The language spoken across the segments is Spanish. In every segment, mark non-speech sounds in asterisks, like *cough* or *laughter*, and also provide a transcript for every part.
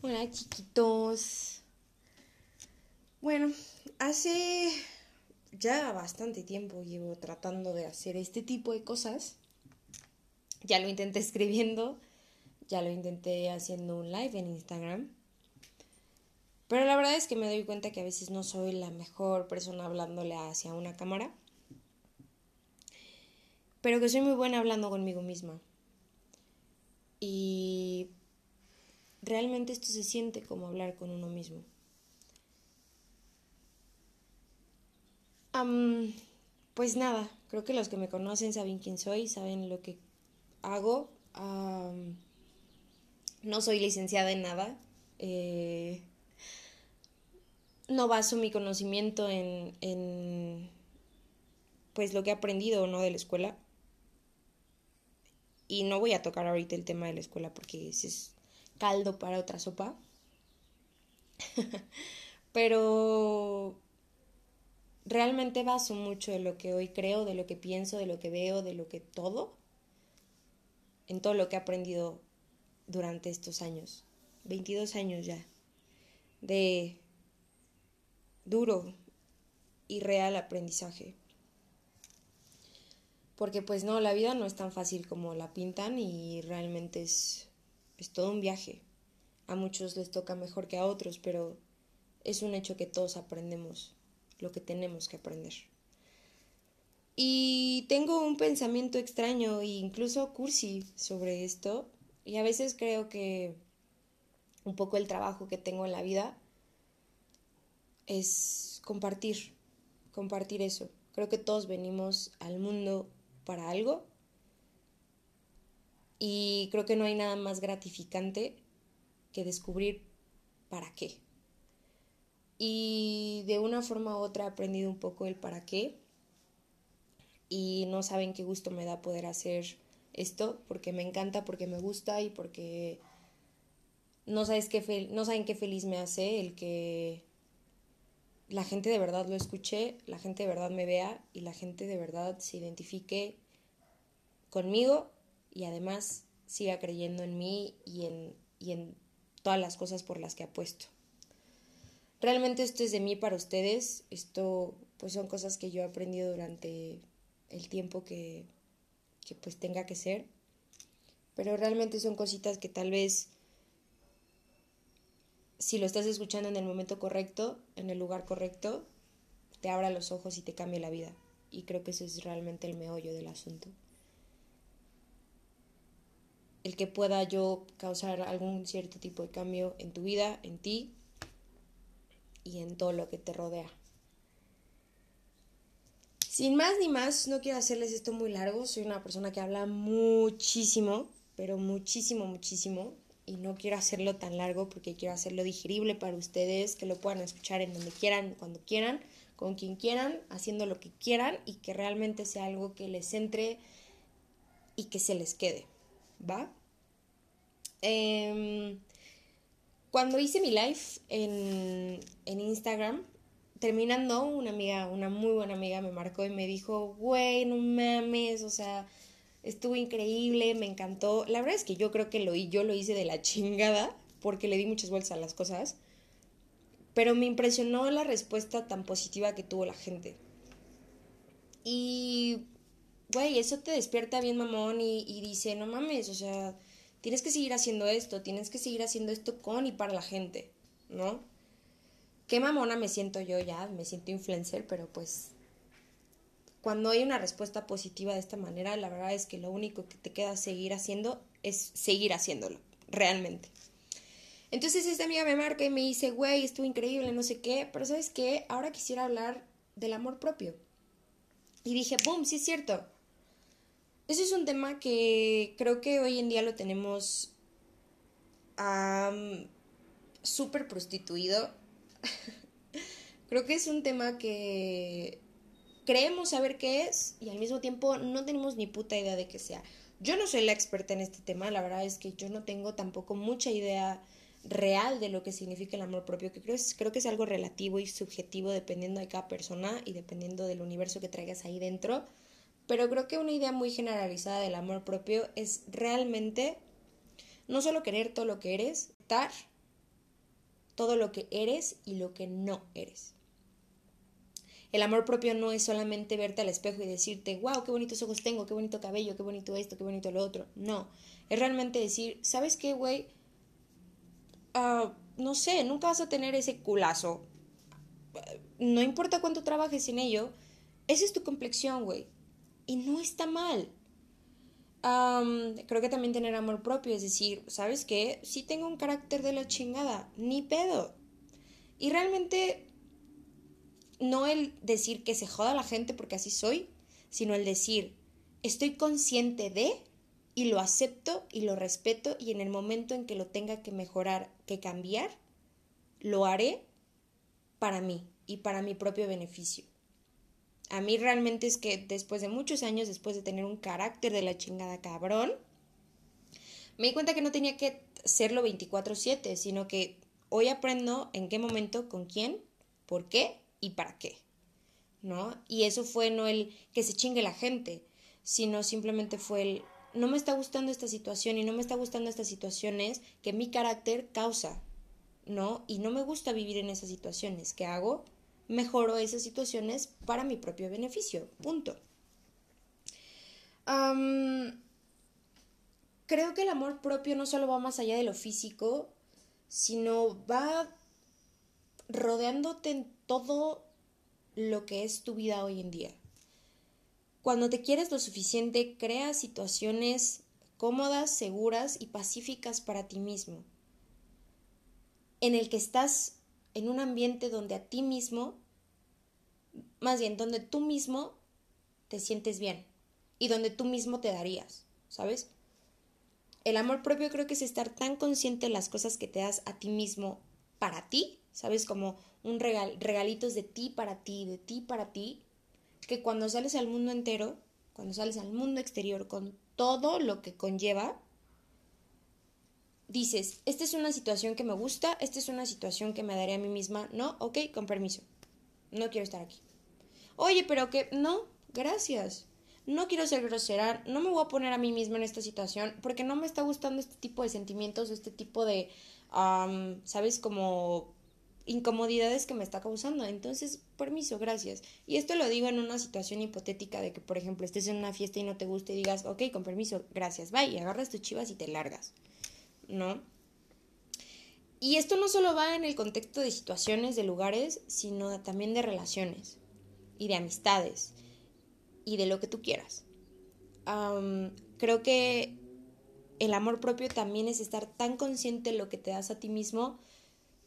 Hola chiquitos. Bueno, hace ya bastante tiempo llevo tratando de hacer este tipo de cosas. Ya lo intenté escribiendo, ya lo intenté haciendo un live en Instagram. Pero la verdad es que me doy cuenta que a veces no soy la mejor persona hablándole hacia una cámara. Pero que soy muy buena hablando conmigo misma. Y realmente esto se siente como hablar con uno mismo. pues nada, creo que los que me conocen saben quién soy, saben lo que hago. no soy licenciada en nada. Eh, no baso mi conocimiento en, pues lo que he aprendido o no de la escuela. Y no voy a tocar ahorita el tema de la escuela porque es caldo para otra sopa. *laughs* Pero realmente baso mucho de lo que hoy creo, de lo que pienso, de lo que veo, de lo que todo, en todo lo que he aprendido durante estos años, 22 años ya, de duro y real aprendizaje. Porque pues no, la vida no es tan fácil como la pintan y realmente es es todo un viaje. A muchos les toca mejor que a otros, pero es un hecho que todos aprendemos lo que tenemos que aprender. Y tengo un pensamiento extraño e incluso cursi sobre esto, y a veces creo que un poco el trabajo que tengo en la vida es compartir, compartir eso. Creo que todos venimos al mundo para algo y creo que no hay nada más gratificante que descubrir para qué. Y de una forma u otra he aprendido un poco el para qué. Y no saben qué gusto me da poder hacer esto, porque me encanta, porque me gusta y porque no, sabes qué no saben qué feliz me hace el que la gente de verdad lo escuche, la gente de verdad me vea y la gente de verdad se identifique conmigo y además siga creyendo en mí y en, y en todas las cosas por las que apuesto. Realmente esto es de mí para ustedes, esto pues son cosas que yo he aprendido durante el tiempo que, que pues tenga que ser, pero realmente son cositas que tal vez si lo estás escuchando en el momento correcto, en el lugar correcto, te abra los ojos y te cambie la vida. Y creo que ese es realmente el meollo del asunto el que pueda yo causar algún cierto tipo de cambio en tu vida, en ti y en todo lo que te rodea. Sin más ni más, no quiero hacerles esto muy largo, soy una persona que habla muchísimo, pero muchísimo, muchísimo, y no quiero hacerlo tan largo porque quiero hacerlo digerible para ustedes, que lo puedan escuchar en donde quieran, cuando quieran, con quien quieran, haciendo lo que quieran y que realmente sea algo que les entre y que se les quede. ¿va? Em, cuando hice mi live en, en Instagram, terminando, una amiga, una muy buena amiga me marcó y me dijo, güey, no mames, o sea, estuvo increíble, me encantó. La verdad es que yo creo que lo, yo lo hice de la chingada, porque le di muchas vueltas a las cosas, pero me impresionó la respuesta tan positiva que tuvo la gente. Y güey, eso te despierta bien mamón y, y dice, no mames, o sea, tienes que seguir haciendo esto, tienes que seguir haciendo esto con y para la gente, ¿no? Qué mamona me siento yo ya, me siento influencer, pero pues cuando hay una respuesta positiva de esta manera, la verdad es que lo único que te queda seguir haciendo es seguir haciéndolo, realmente. Entonces esta amiga me marca y me dice, güey, estuvo increíble, no sé qué, pero ¿sabes qué? Ahora quisiera hablar del amor propio. Y dije, boom, sí es cierto. Ese es un tema que creo que hoy en día lo tenemos súper prostituido. *laughs* creo que es un tema que creemos saber qué es y al mismo tiempo no tenemos ni puta idea de qué sea. Yo no soy la experta en este tema, la verdad es que yo no tengo tampoco mucha idea real de lo que significa el amor propio, que creo, es, creo que es algo relativo y subjetivo dependiendo de cada persona y dependiendo del universo que traigas ahí dentro pero creo que una idea muy generalizada del amor propio es realmente no solo querer todo lo que eres, estar todo lo que eres y lo que no eres. El amor propio no es solamente verte al espejo y decirte, wow, qué bonitos ojos tengo, qué bonito cabello, qué bonito esto, qué bonito lo otro. No, es realmente decir, ¿sabes qué, güey? Ah, no sé, nunca vas a tener ese culazo. No importa cuánto trabajes en ello, esa es tu complexión, güey. Y no está mal. creo que también tener amor propio es decir, ¿sabes qué? Sí tengo un carácter de la chingada, ni pedo. Y realmente no el decir que se joda la gente porque así soy, sino el decir, estoy consciente de y lo acepto y lo respeto y en el momento en que lo tenga que mejorar, que cambiar, lo haré para mí y para mi propio beneficio. A mí realmente es que después de muchos años, después de tener un carácter de la chingada cabrón, me di cuenta que no tenía que serlo 24/7, sino que hoy aprendo en qué momento, con quién, por qué y para qué, ¿no? Y eso fue no el que se chingue la gente, sino simplemente fue el no me está gustando esta situación y no me está gustando estas situaciones que mi carácter causa, ¿no? Y no me gusta vivir en esas situaciones. ¿Qué hago? Mejoro esas situaciones para mi propio beneficio. Punto. creo que el amor propio no solo va más allá de lo físico, sino va rodeándote en todo lo que es tu vida hoy en día. Cuando te quieres lo suficiente, creas situaciones cómodas, seguras y pacíficas para ti mismo, en el que estás en un ambiente donde a ti mismo, más bien donde tú mismo te sientes bien y donde tú mismo te darías, ¿sabes? El amor propio creo que es estar tan consciente de las cosas que te das a ti mismo para ti, ¿sabes? Como un regal, regalitos de ti para ti, de ti para ti, que cuando sales al mundo entero, cuando sales al mundo exterior con todo lo que conlleva, dices, esta es una situación que me gusta, esta es una situación que me daré a mí misma, no, ok, con permiso, no quiero estar aquí. Oye, pero que, no, gracias. No quiero ser grosera, no me voy a poner a mí misma en esta situación porque no me está gustando este tipo de sentimientos, este tipo de, ¿sabes? Como incomodidades que me está causando. Entonces, permiso, gracias. Y esto lo digo en una situación hipotética de que, por ejemplo, estés en una fiesta y no te guste y digas, ok, con permiso, gracias, bye, y agarras tus chivas y te largas, ¿no? Y esto no solo va en el contexto de situaciones, de lugares, sino también de relaciones y de amistades y de lo que tú quieras. creo que el amor propio también es estar tan consciente de lo que te das a ti mismo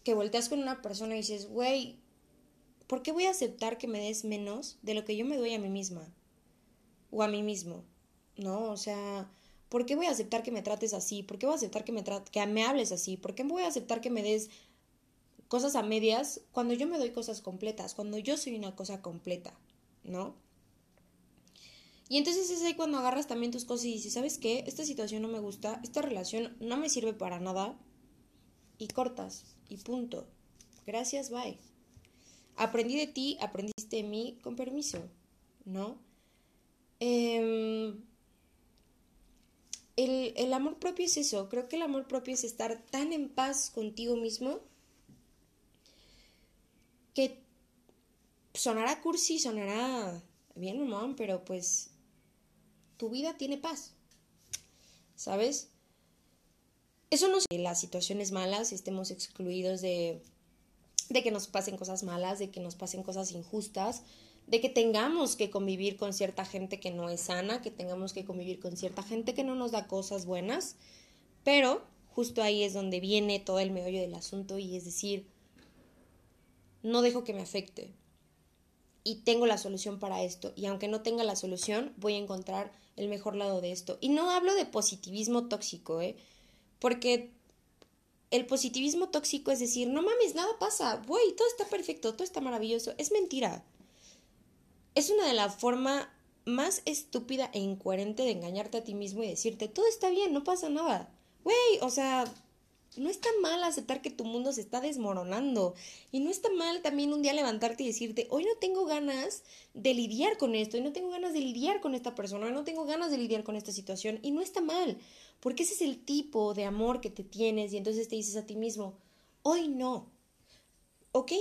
que volteas con una persona y dices, güey, ¿por qué voy a aceptar que me des menos de lo que yo me doy a mí misma? O a mí mismo, ¿no? O sea, ¿por qué voy a aceptar que me trates así? ¿Por qué voy a aceptar que me, que me hables así? ¿Por qué voy a aceptar que me des cosas a medias cuando yo me doy cosas completas? Cuando yo soy una cosa completa, ¿no? Y entonces es ahí cuando agarras también tus cosas y dices, ¿sabes qué? Esta situación no me gusta, esta relación no me sirve para nada. Y cortas y punto. Gracias, bye. Aprendí de ti, aprendiste de mí, con permiso, ¿no? Em, el, el amor propio es eso, creo que el amor propio es estar tan en paz contigo mismo que sonará cursi, sonará bien, mamá, pero pues tu vida tiene paz, ¿sabes? Eso no que las situaciones malas estemos excluidos de, de que nos pasen cosas malas, de que nos pasen cosas injustas, de que tengamos que convivir con cierta gente que no es sana, que tengamos que convivir con cierta gente que no nos da cosas buenas, pero justo ahí es donde viene todo el meollo del asunto y es decir, no dejo que me afecte y tengo la solución para esto y aunque no tenga la solución voy a encontrar el mejor lado de esto. Y no hablo de positivismo tóxico, ¿eh? Porque el positivismo tóxico es decir, no mames, nada pasa, güey, todo está perfecto, todo está maravilloso. Es mentira. Es una de las formas más estúpida e incoherente de engañarte a ti mismo y decirte, todo está bien, no pasa nada. Güey, o sea, no está mal aceptar que tu mundo se está desmoronando. Y no está mal también un día levantarte y decirte, hoy no tengo ganas de lidiar con esto, hoy no tengo ganas de lidiar con esta persona, hoy no tengo ganas de lidiar con esta situación. Y no está mal, porque ese es el tipo de amor que te tienes y entonces te dices a ti mismo, hoy no, ok,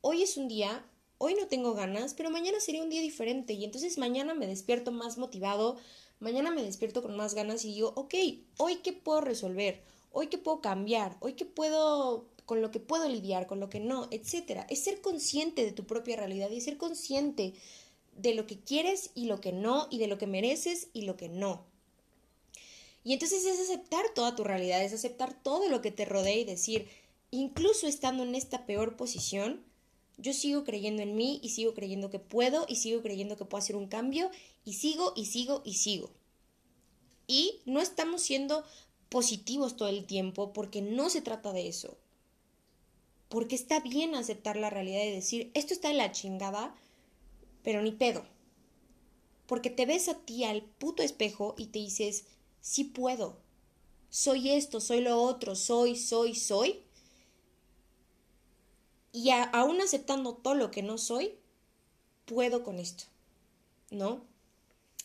hoy es un día, hoy no tengo ganas, pero mañana sería un día diferente y entonces mañana me despierto más motivado, mañana me despierto con más ganas y digo, ok, hoy qué puedo resolver, hoy qué puedo cambiar, hoy qué puedo, con lo que puedo lidiar, con lo que no, etcétera. Es ser consciente de tu propia realidad y ser consciente de lo que quieres y lo que no, y de lo que mereces y lo que no. Y entonces es aceptar toda tu realidad, es aceptar todo lo que te rodea y decir, incluso estando en esta peor posición, yo sigo creyendo en mí y sigo creyendo que puedo y sigo creyendo que puedo hacer un cambio y sigo y sigo y sigo. Y no estamos siendo positivos todo el tiempo porque no se trata de eso. Porque está bien aceptar la realidad y decir, esto está en la chingada, pero ni pedo. Porque te ves a ti al puto espejo y te dices, sí puedo. Soy esto, soy lo otro, soy, soy, soy. Y aún aceptando todo lo que no soy, puedo con esto. ¿No?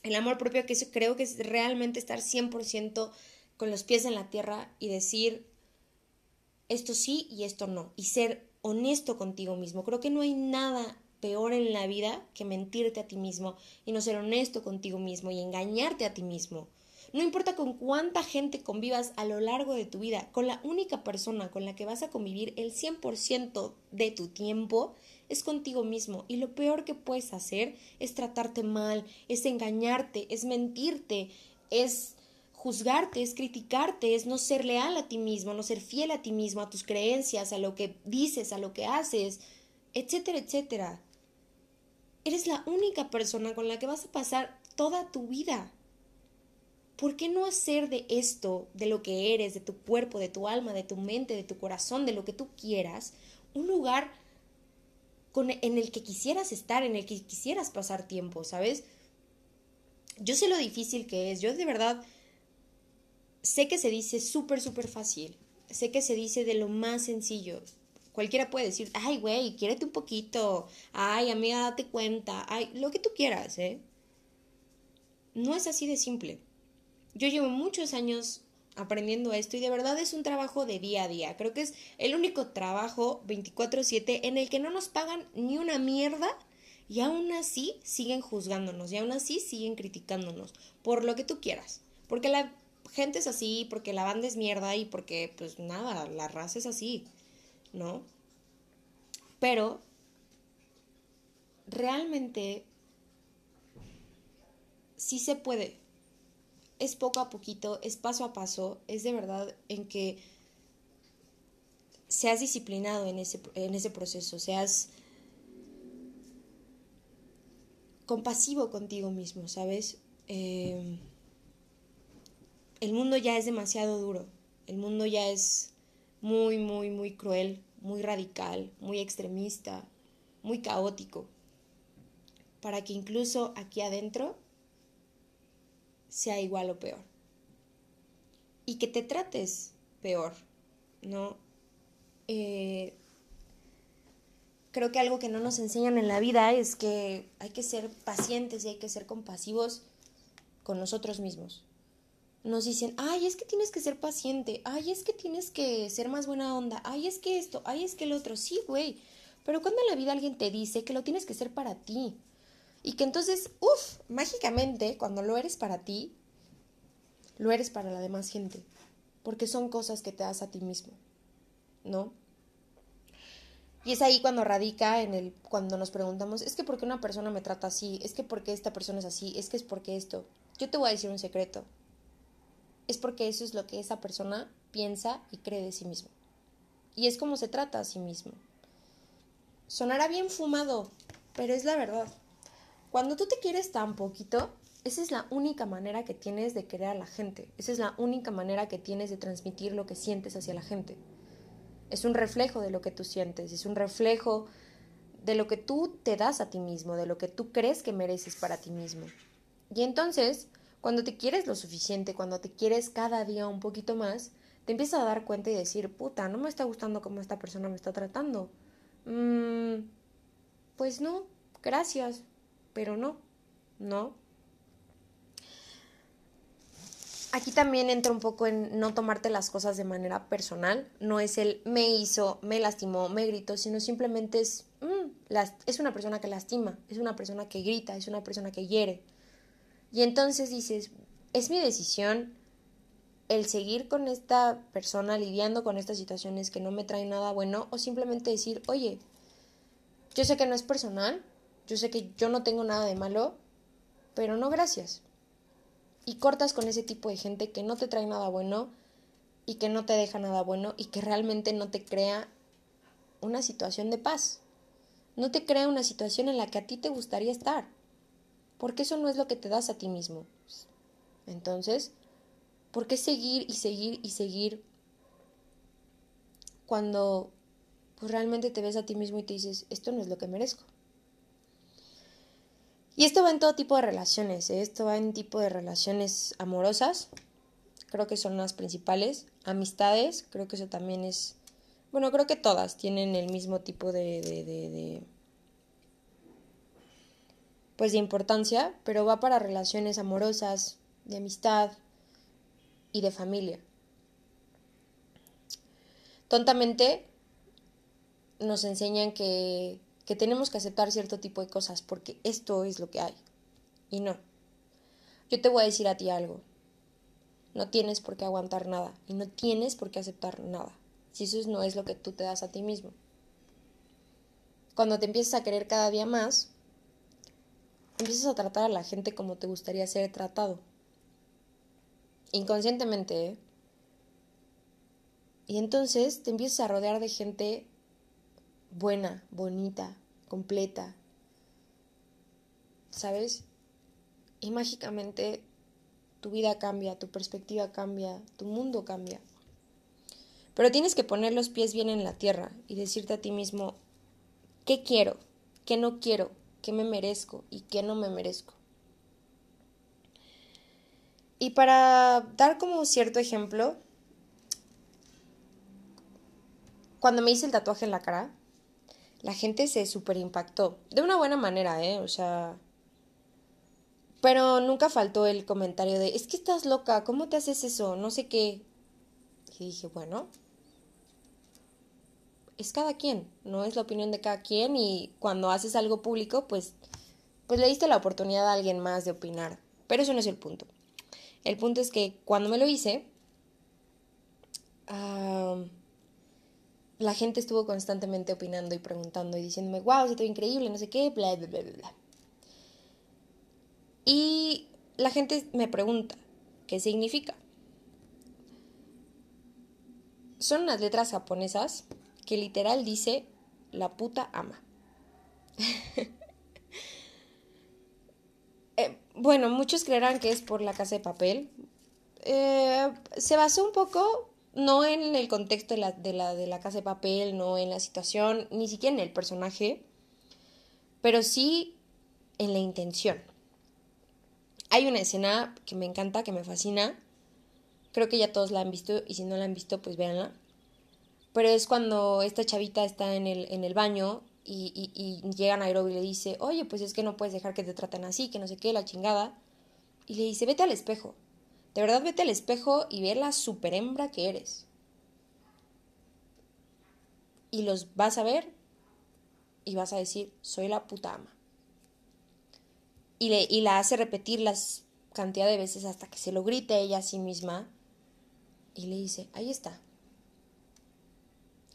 El amor propio que creo que es realmente estar 100% con los pies en la tierra y decir esto sí y esto no. Y ser honesto contigo mismo. Creo que no hay nada peor en la vida que mentirte a ti mismo y no ser honesto contigo mismo y engañarte a ti mismo. No importa con cuánta gente convivas a lo largo de tu vida, con la única persona con la que vas a convivir el 100% de tu tiempo es contigo mismo. Y lo peor que puedes hacer es tratarte mal, es engañarte, es mentirte, es juzgarte, es criticarte, es no ser leal a ti mismo, no ser fiel a ti mismo, a tus creencias, a lo que dices, a lo que haces, etcétera, etcétera. Eres la única persona con la que vas a pasar toda tu vida. ¿Por qué no hacer de esto, de lo que eres, de tu cuerpo, de tu alma, de tu mente, de tu corazón, de lo que tú quieras, un lugar con, en el que quisieras estar, en el que quisieras pasar tiempo, ¿sabes? Yo sé lo difícil que es, yo de verdad sé que se dice súper, súper fácil, sé que se dice de lo más sencillo. Cualquiera puede decir, ay, güey, quiérete un poquito, ay, amiga, date cuenta, ay, lo que tú quieras, ¿eh? No es así de simple. Yo llevo muchos años aprendiendo esto y de verdad es un trabajo de día a día. Creo que es el único trabajo 24/7 en el que no nos pagan ni una mierda y aún así siguen juzgándonos y aún así siguen criticándonos por lo que tú quieras. Porque la gente es así, porque la banda es mierda y porque pues nada, la raza es así, ¿no? Pero realmente sí se puede es poco a poquito, es paso a paso, es de verdad en que seas disciplinado en ese, en ese proceso, seas compasivo contigo mismo, ¿sabes? Em, el mundo ya es demasiado duro, el mundo ya es muy, muy, muy cruel, muy radical, muy extremista, muy caótico, para que incluso aquí adentro sea igual o peor. Y que te trates peor, ¿no? Eh, creo que algo que no nos enseñan en la vida es que hay que ser pacientes y hay que ser compasivos con nosotros mismos. Nos dicen, ay, es que tienes que ser paciente, ay, es que tienes que ser más buena onda, ay, es que esto, ay, es que el otro, sí, güey. Pero cuando en la vida alguien te dice que lo tienes que ser para ti, y que entonces, uff, mágicamente, cuando lo eres para ti, lo eres para la demás gente. Porque son cosas que te das a ti mismo, ¿no? Y es ahí cuando radica en el, cuando nos preguntamos, es que por qué una persona me trata así, es que por qué esta persona es así, es que es porque esto. Yo te voy a decir un secreto. Es porque eso es lo que esa persona piensa y cree de sí mismo. Y es como se trata a sí mismo. Sonará bien fumado, pero es la verdad. Cuando tú te quieres tan poquito, esa es la única manera que tienes de querer a la gente. Esa es la única manera que tienes de transmitir lo que sientes hacia la gente. Es un reflejo de lo que tú sientes, es un reflejo de lo que tú te das a ti mismo, de lo que tú crees que mereces para ti mismo. Y entonces, cuando te quieres lo suficiente, cuando te quieres cada día un poquito más, te empiezas a dar cuenta y decir, puta, no me está gustando cómo esta persona me está tratando. Mm, pues no, gracias, pero no, no. aquí también entra un poco en no tomarte las cosas de manera personal. No es el me hizo, me lastimó, me gritó, sino simplemente es, mm, es una persona que lastima, es una persona que grita, es una persona que hiere. Y entonces dices, es mi decisión el seguir con esta persona lidiando con estas situaciones que no me traen nada bueno o simplemente decir, oye, yo sé que no es personal, yo sé que yo no tengo nada de malo, pero no gracias y cortas con ese tipo de gente que no te trae nada bueno y que no te deja nada bueno y que realmente no te crea una situación de paz. No te crea una situación en la que a ti te gustaría estar. Porque eso no es lo que te das a ti mismo. Entonces, ¿por qué seguir y seguir y seguir cuando pues, realmente te ves a ti mismo y te dices, esto no es lo que merezco? Y esto va en todo tipo de relaciones, ¿eh? esto va en tipo de relaciones amorosas, creo que son las principales, amistades, creo que eso también es, bueno, creo que todas tienen el mismo tipo de, de, de, de pues de importancia, pero va para relaciones amorosas, de amistad y de familia. Tontamente nos enseñan que que tenemos que aceptar cierto tipo de cosas porque esto es lo que hay. Y no. Yo te voy a decir a ti algo. No tienes por qué aguantar nada y no tienes por qué aceptar nada. Si eso no es lo que tú te das a ti mismo. Cuando te empiezas a querer cada día más, empiezas a tratar a la gente como te gustaría ser tratado. Inconscientemente, ¿eh? Y entonces te empiezas a rodear de gente buena, bonita, completa. ¿Sabes? Y mágicamente tu vida cambia, tu perspectiva cambia, tu mundo cambia. Pero tienes que poner los pies bien en la tierra y decirte a ti mismo, ¿qué quiero? ¿Qué no quiero? ¿Qué me merezco? ¿Y qué no me merezco? Y para dar como cierto ejemplo, cuando me hice el tatuaje en la cara, la gente se super impactó. De una buena manera, ¿eh? O sea... Pero nunca faltó el comentario de, es que estás loca, ¿cómo te haces eso? No sé qué. Y dije, bueno, es cada quien, no es la opinión de cada quien y cuando haces algo público, pues, pues le diste la oportunidad a alguien más de opinar. Pero eso no es el punto. El punto es que cuando me lo hice, la gente estuvo constantemente opinando y preguntando y diciéndome, wow, se te increíble, no sé qué, bla, bla, bla, bla. Y la gente me pregunta, ¿qué significa? Son unas letras japonesas que literal dice, la puta ama. *laughs* Eh, bueno, muchos creerán que es por la casa de papel. Eh, se basó un poco no en el contexto de la, de la, de la casa de papel, no en la situación, ni siquiera en el personaje, pero sí en la intención. Hay una escena que me encanta, que me fascina, creo que ya todos la han visto y si no la han visto, pues véanla. Pero es cuando esta chavita está en el, en el baño y, y, y llega Nairobi y le dice, oye, pues es que no puedes dejar que te traten así, que no sé qué, la chingada. Y le dice, vete al espejo. De verdad vete al espejo y ve la super hembra que eres. Y los vas a ver y vas a decir, soy la puta ama. Y, le, y la hace repetir las cantidad de veces hasta que se lo grite ella a sí misma. Y le dice, ahí está.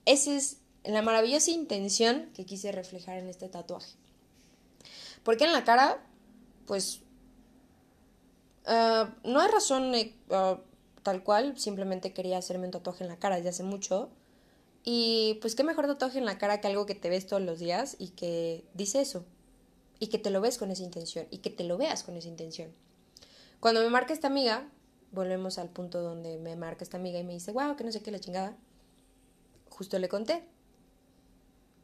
Esa es la maravillosa intención que quise reflejar en este tatuaje. Porque en la cara, pues Ah, no hay razón eh, ah, tal cual, simplemente quería hacerme un tatuaje en la cara desde hace mucho. Y pues qué mejor tatuaje en la cara que algo que te ves todos los días y que dice eso. Y que te lo ves con esa intención. Y que te lo veas con esa intención. Cuando me marca esta amiga, volvemos al punto donde me marca esta amiga y me dice, wow, que no sé qué la chingada. Justo le conté.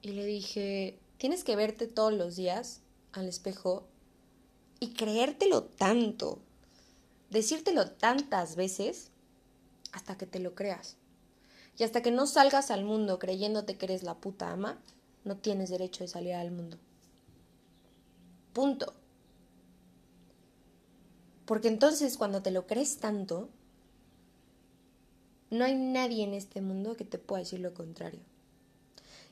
Y le dije, tienes que verte todos los días al espejo y creértelo tanto decírtelo tantas veces hasta que te lo creas. Y hasta que no salgas al mundo creyéndote que eres la puta ama, no tienes derecho de salir al mundo. Punto. Porque entonces cuando te lo crees tanto, No hay nadie en este mundo que te pueda decir lo contrario.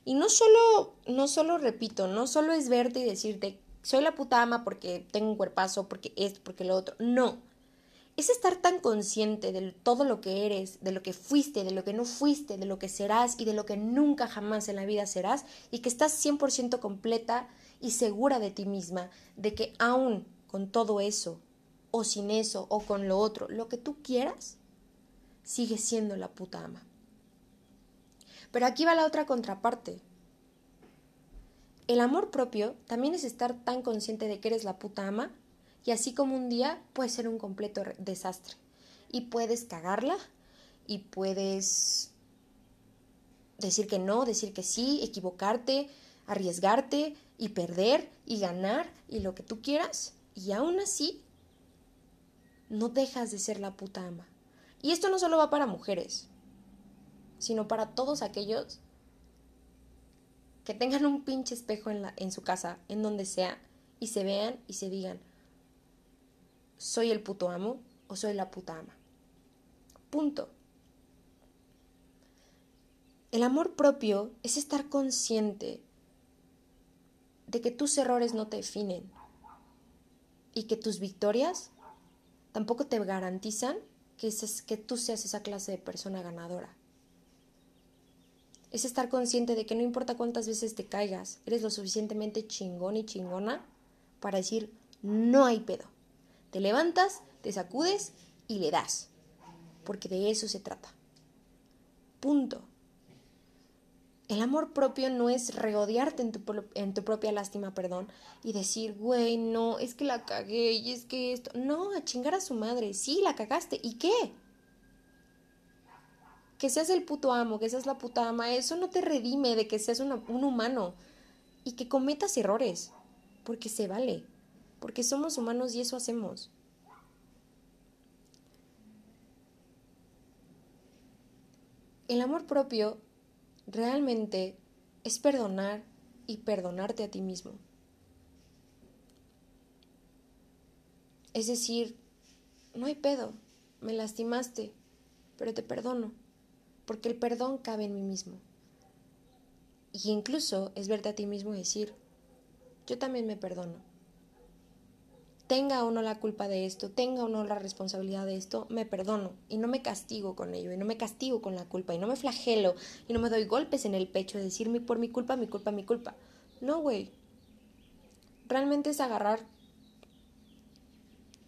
Y no solo, no solo repito, no solo es verte y decirte, soy la puta ama porque tengo un cuerpazo, porque esto, porque lo otro. No. Es estar tan consciente de todo lo que eres, de lo que fuiste, de lo que no fuiste, de lo que serás y de lo que nunca jamás en la vida serás y que estás 100% completa y segura de ti misma, de que aún con todo eso, o sin eso, o con lo otro, lo que tú quieras, sigues siendo la puta ama. Pero aquí va la otra contraparte. El amor propio también es estar tan consciente de que eres la puta ama y así como un día puede ser un completo desastre y puedes cagarla y puedes decir que no, decir que sí, equivocarte, arriesgarte y perder y ganar y lo que tú quieras y aún así no dejas de ser la puta ama. Y esto no solo va para mujeres, sino para todos aquellos que tengan un pinche espejo en, la, en su casa, en donde sea, y se vean y se digan, soy el puto amo o soy la puta ama. Punto. El amor propio es estar consciente de que tus errores no te definen y que tus victorias tampoco te garantizan que, que tú seas esa clase de persona ganadora es estar consciente de que no importa cuántas veces te caigas, eres lo suficientemente chingón y chingona para decir, no hay pedo. Te levantas, te sacudes y le das, porque de eso se trata. Punto. El amor propio no es regodearte en tu, en tu propia lástima, perdón, y decir, güey, no, es que la cagué y es que esto. No, a chingar a su madre. Sí, la cagaste. ¿Y qué? que seas el puto amo, que seas la puta ama, eso no te redime de que seas un humano y que cometas errores, porque se vale, porque somos humanos y eso hacemos. El amor propio realmente es perdonar y perdonarte a ti mismo. Es decir, no hay pedo, me lastimaste, pero te perdono porque el perdón cabe en mí mismo. Y incluso es verte a ti mismo decir, yo también me perdono. Tenga o no la culpa de esto, tenga o no la responsabilidad de esto, me perdono y no me castigo con ello y no me castigo con la culpa y no me flagelo y no me doy golpes en el pecho de decirme por mi culpa, mi culpa, mi culpa. No, güey. Realmente es agarrar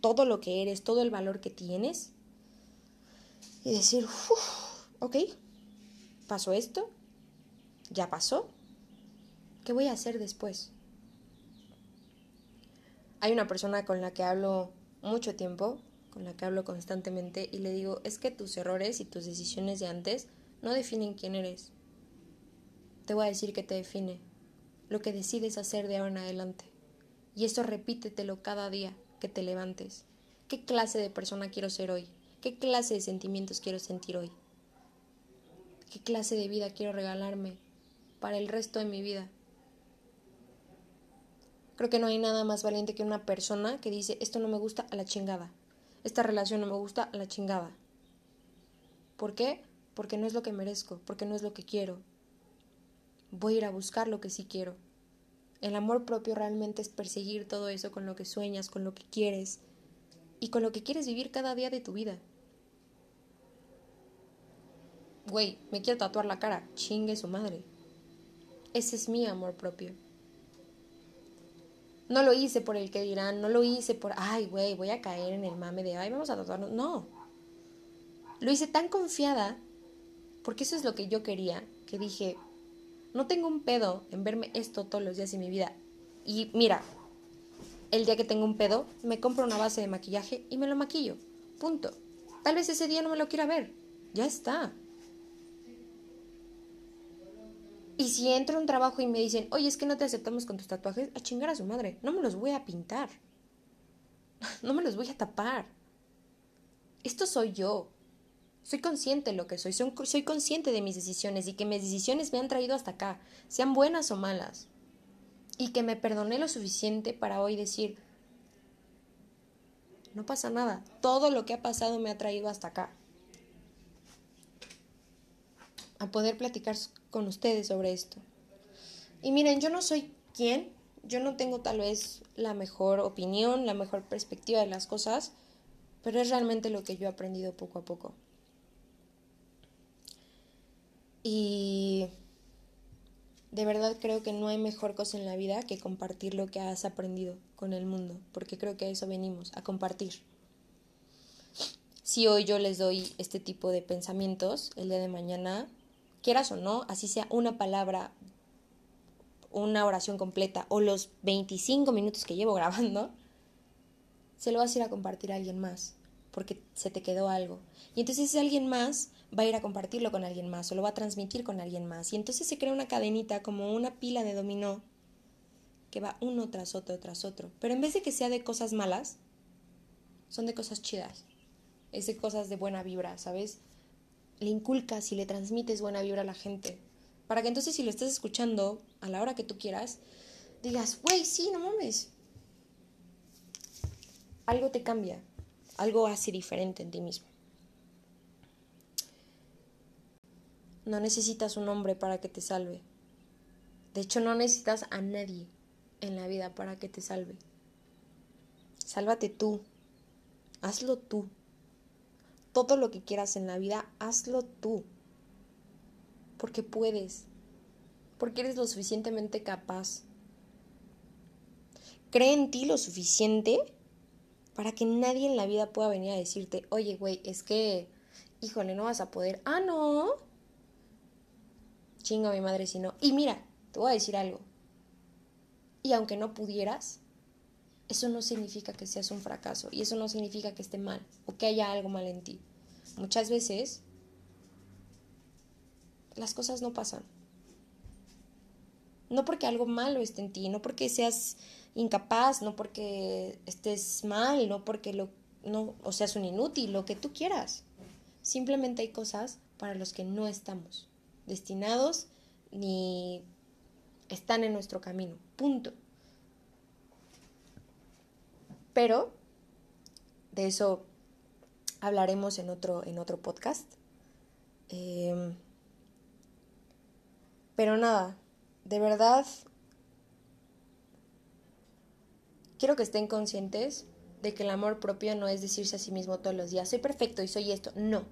todo lo que eres, todo el valor que tienes y decir, uff ok, pasó esto, ya pasó, ¿qué voy a hacer después? Hay una persona con la que hablo mucho tiempo, con la que hablo constantemente y le digo, es que tus errores y tus decisiones de antes no definen quién eres. Te voy a decir que te define lo que decides hacer de ahora en adelante. Y esto repítetelo cada día que te levantes. ¿Qué clase de persona quiero ser hoy? ¿Qué clase de sentimientos quiero sentir hoy? ¿Qué clase de vida quiero regalarme para el resto de mi vida? Creo que no hay nada más valiente que una persona que dice, esto no me gusta a la chingada, esta relación no me gusta a la chingada. ¿Por qué? Porque no es lo que merezco, porque no es lo que quiero. Voy a ir a buscar lo que sí quiero. El amor propio realmente es perseguir todo eso con lo que sueñas, con lo que quieres y con lo que quieres vivir cada día de tu vida güey, me quiero tatuar la cara, chingue su madre. Ese es mi amor propio. No lo hice por el que dirán, no lo hice por, ay, güey, voy a caer en el mame de, ay, vamos a tatuarnos. No. Lo hice tan confiada, porque eso es lo que yo quería, que dije, no tengo un pedo en verme esto todos los días de mi vida. Y mira, el día que tengo un pedo, me compro una base de maquillaje y me lo maquillo. Punto. Tal vez ese día no me lo quiera ver. Ya está. Y si entro a un trabajo y me dicen, oye, es que no te aceptamos con tus tatuajes, a chingar a su madre, no me los voy a pintar. *laughs* No me los voy a tapar. Esto soy yo. Soy consciente de lo que soy. Soy consciente de mis decisiones y que mis decisiones me han traído hasta acá, sean buenas o malas. Y que me perdoné lo suficiente para hoy decir, no pasa nada. Todo lo que ha pasado me ha traído hasta acá. A poder platicar con ustedes sobre esto. Y miren, yo no soy quien, yo no tengo tal vez la mejor opinión, la mejor perspectiva de las cosas, pero es realmente lo que yo he aprendido poco a poco. Y de verdad creo que no hay mejor cosa en la vida que compartir lo que has aprendido con el mundo, porque creo que a eso venimos, a compartir. Si hoy yo les doy este tipo de pensamientos, el día de mañana, quieras o no, así sea una palabra, una oración completa o los 25 minutos que llevo *laughs* grabando, se lo vas a ir a compartir a alguien más, porque se te quedó algo. Y entonces ese alguien más va a ir a compartirlo con alguien más o lo va a transmitir con alguien más. Y entonces se crea una cadenita como una pila de dominó que va uno tras otro tras otro. Pero en vez de que sea de cosas malas, son de cosas chidas. Es de cosas de buena vibra, ¿sabes? Le inculcas y le transmites buena vibra a la gente. Para que entonces si lo estás escuchando a la hora que tú quieras, digas, güey, sí, no mames. Algo te cambia, algo hace diferente en ti mismo. No necesitas un hombre para que te salve. De hecho, no necesitas a nadie en la vida para que te salve. Sálvate tú. Hazlo tú. Todo lo que quieras en la vida, hazlo tú. Porque puedes. Porque eres lo suficientemente capaz. Cree en ti lo suficiente para que nadie en la vida pueda venir a decirte, oye, güey, es que, híjole, no vas a poder. Ah, no, chingo a mi madre si no. Y mira, te voy a decir algo. Y aunque no pudieras, eso no significa que seas un fracaso y eso no significa que esté mal o que haya algo mal en ti. Muchas veces las cosas no pasan. No porque algo malo esté en ti, no porque seas incapaz, no porque estés mal, no porque lo no o seas un inútil, lo que tú quieras. Simplemente hay cosas para los que no estamos destinados ni están en nuestro camino. Punto. Pero de eso hablaremos en otro, en otro podcast. Em, pero nada, de verdad, quiero que estén conscientes de que el amor propio no es decirse a sí mismo todos los días, soy perfecto y soy esto. No.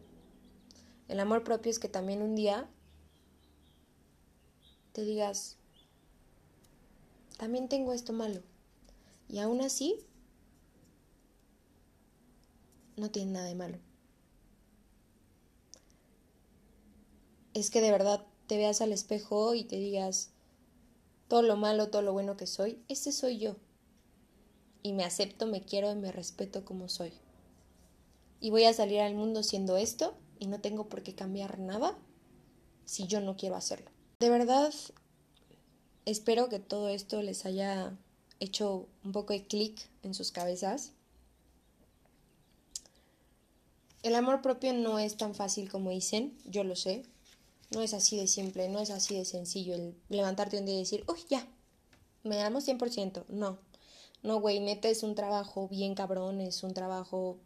El amor propio es que también un día te digas, también tengo esto malo. Y aún así, no tiene nada de malo. Es que de verdad te veas al espejo y te digas, todo lo malo, todo lo bueno que soy, ese soy yo. Y me acepto, me quiero y me respeto como soy. Y voy a salir al mundo siendo esto y no tengo por qué cambiar nada si yo no quiero hacerlo. De verdad, espero que todo esto les haya hecho un poco de clic en sus cabezas. El amor propio no es tan fácil como dicen, yo lo sé. No es así de simple, no es así de sencillo el levantarte un día y decir, uy, ya, me amo 100%. No, no, güey, neta es un trabajo bien cabrón, es un trabajo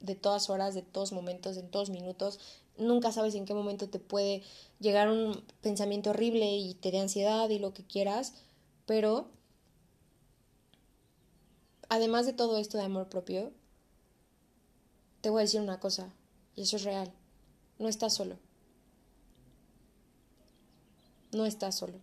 de todas horas, de todos momentos, en todos minutos nunca sabes en qué momento te puede llegar un pensamiento horrible y te dé ansiedad y lo que quieras, pero además de todo esto de amor propio, te voy a decir una cosa, y eso es real, no estás solo. No estás solo.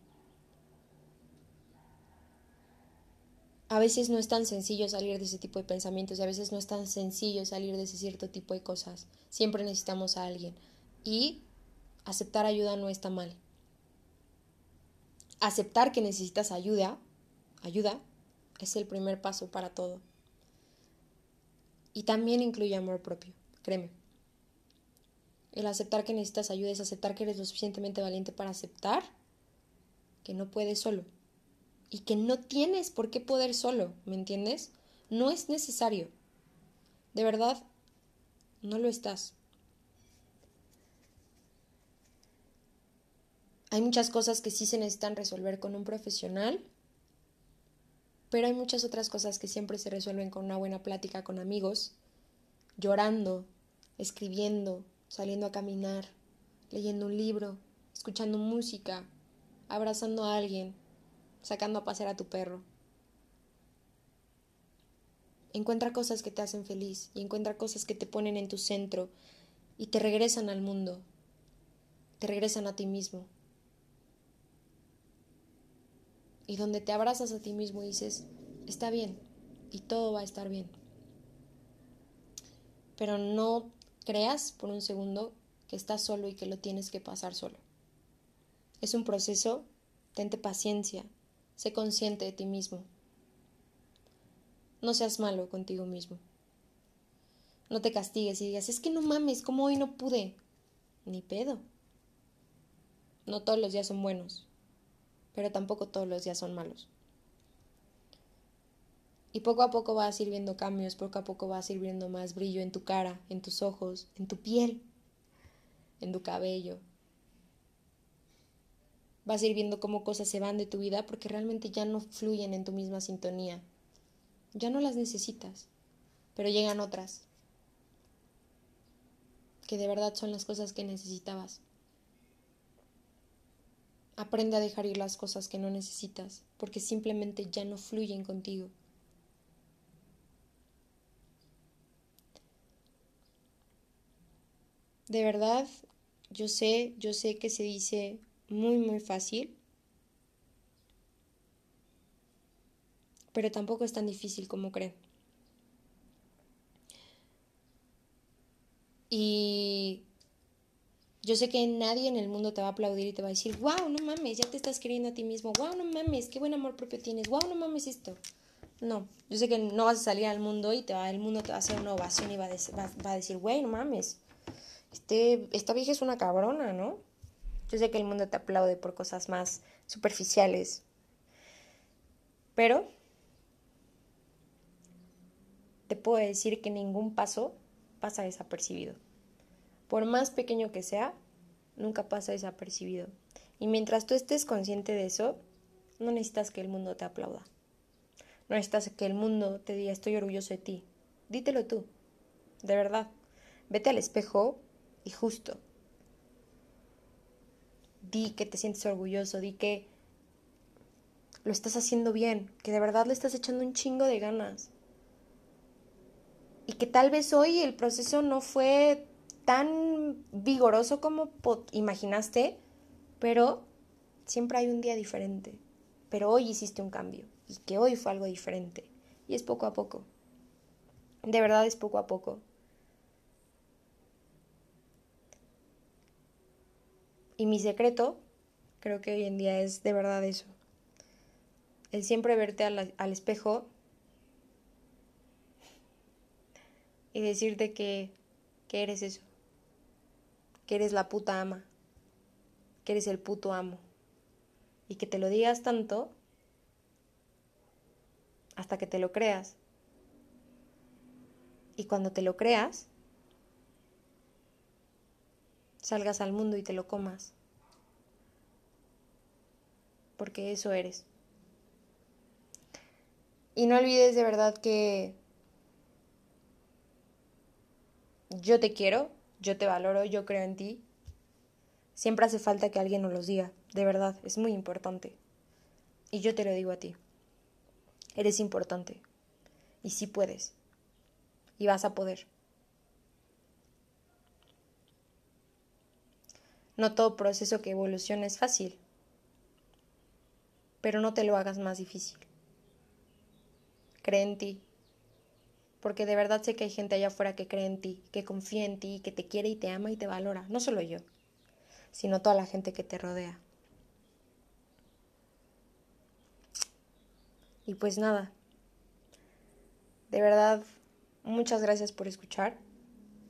A veces no es tan sencillo salir de ese tipo de pensamientos y a veces no es tan sencillo salir de ese cierto tipo de cosas. Siempre necesitamos a alguien y aceptar ayuda no está mal. Aceptar que necesitas ayuda, ayuda, es el primer paso para todo. Y también incluye amor propio, créeme. El aceptar que necesitas ayuda es aceptar que eres lo suficientemente valiente para aceptar que no puedes solo y que no tienes por qué poder solo, ¿me entiendes? No es necesario. De verdad, no lo estás. Hay muchas cosas que sí se necesitan resolver con un profesional, pero hay muchas otras cosas que siempre se resuelven con una buena plática con amigos, llorando, escribiendo, saliendo a caminar, leyendo un libro, escuchando música, abrazando a alguien, sacando a pasear a tu perro. Encuentra cosas que te hacen feliz y encuentra cosas que te ponen en tu centro y te regresan al mundo, te regresan a ti mismo. Y donde te abrazas a ti mismo y dices, está bien y todo va a estar bien. Pero no creas por un segundo que estás solo y que lo tienes que pasar solo. Es un proceso, tente paciencia, sé consciente de ti mismo. No seas malo contigo mismo. No te castigues y digas, es que no mames, como hoy no pude. Ni pedo. No todos los días son buenos, pero tampoco todos los días son malos. Y poco a poco vas a ir viendo cambios, poco a poco vas a ir viendo más brillo en tu cara, en tus ojos, en tu piel, en tu cabello. Vas a ir viendo cómo cosas se van de tu vida porque realmente ya no fluyen en tu misma sintonía. Ya no las necesitas, pero llegan otras que de verdad son las cosas que necesitabas. Aprende a dejar ir las cosas que no necesitas, porque simplemente ya no fluyen contigo. De verdad, yo sé, yo sé que se dice muy, muy fácil, pero tampoco es tan difícil como creen. Y yo sé que nadie en el mundo te va a aplaudir y te va a decir, wow, no mames, ya te estás queriendo a ti mismo, wow, no mames, qué buen amor propio tienes, wow, no mames esto. No, yo sé que no vas a salir al mundo y te va, el mundo te va a hacer una ovación y va a, va a decir, güey, no mames, este, esta vieja es una cabrona, ¿no? Yo sé que el mundo te aplaude por cosas más superficiales, pero te puedo decir que ningún paso pasa desapercibido. Por más pequeño que sea, nunca pasa desapercibido. Y mientras tú estés consciente de eso, no necesitas que el mundo te aplauda. No necesitas que el mundo te diga estoy orgulloso de ti. Dítelo tú. De verdad. Vete al espejo y justo. Di que te sientes orgulloso, di que lo estás haciendo bien, que de verdad le estás echando un chingo de ganas. Y que tal vez hoy el proceso no fue tan vigoroso como imaginaste, pero siempre hay un día diferente. Pero hoy hiciste un cambio y que hoy fue algo diferente. Y es poco a poco. De verdad es poco a poco. Y mi secreto, creo que hoy en día es de verdad eso. El siempre verte al, al espejo y decirte que, que eres eso. Que eres la puta ama. Que eres el puto amo. Y que te lo digas tanto hasta que te lo creas. Y cuando te lo creas, salgas al mundo y te lo comas. Porque eso eres. Y no olvides de verdad que yo te quiero, yo te valoro, yo creo en ti. Siempre hace falta que alguien nos los diga, de verdad, es muy importante. Y yo te lo digo a ti. Eres importante. Y sí puedes. Y vas a poder. No todo proceso que evoluciona es fácil, pero no te lo hagas más difícil. Cree en ti, porque de verdad sé que hay gente allá afuera que cree en ti, que confía en ti, que te quiere y te ama y te valora, no solo yo, sino toda la gente que te rodea. Y pues nada, de verdad, muchas gracias por escuchar.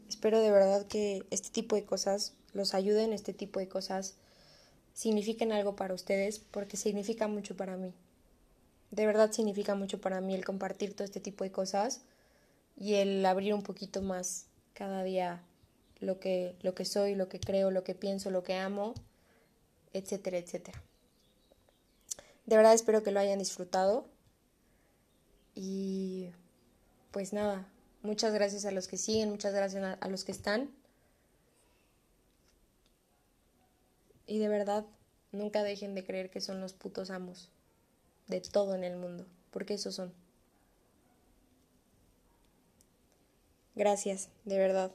Espero de verdad que este tipo de cosas los ayuden, este tipo de cosas signifiquen algo para ustedes, porque significa mucho para mí. De verdad significa mucho para mí el compartir todo este tipo de cosas y el abrir un poquito más cada día lo que, lo que soy, lo que creo, lo que pienso, lo que amo, etcétera, etcétera. De verdad espero que lo hayan disfrutado y pues nada, muchas gracias a los que siguen, muchas gracias a los que están. Y de verdad, nunca dejen de creer que son los putos amos de todo en el mundo, porque esos son. Gracias, de verdad.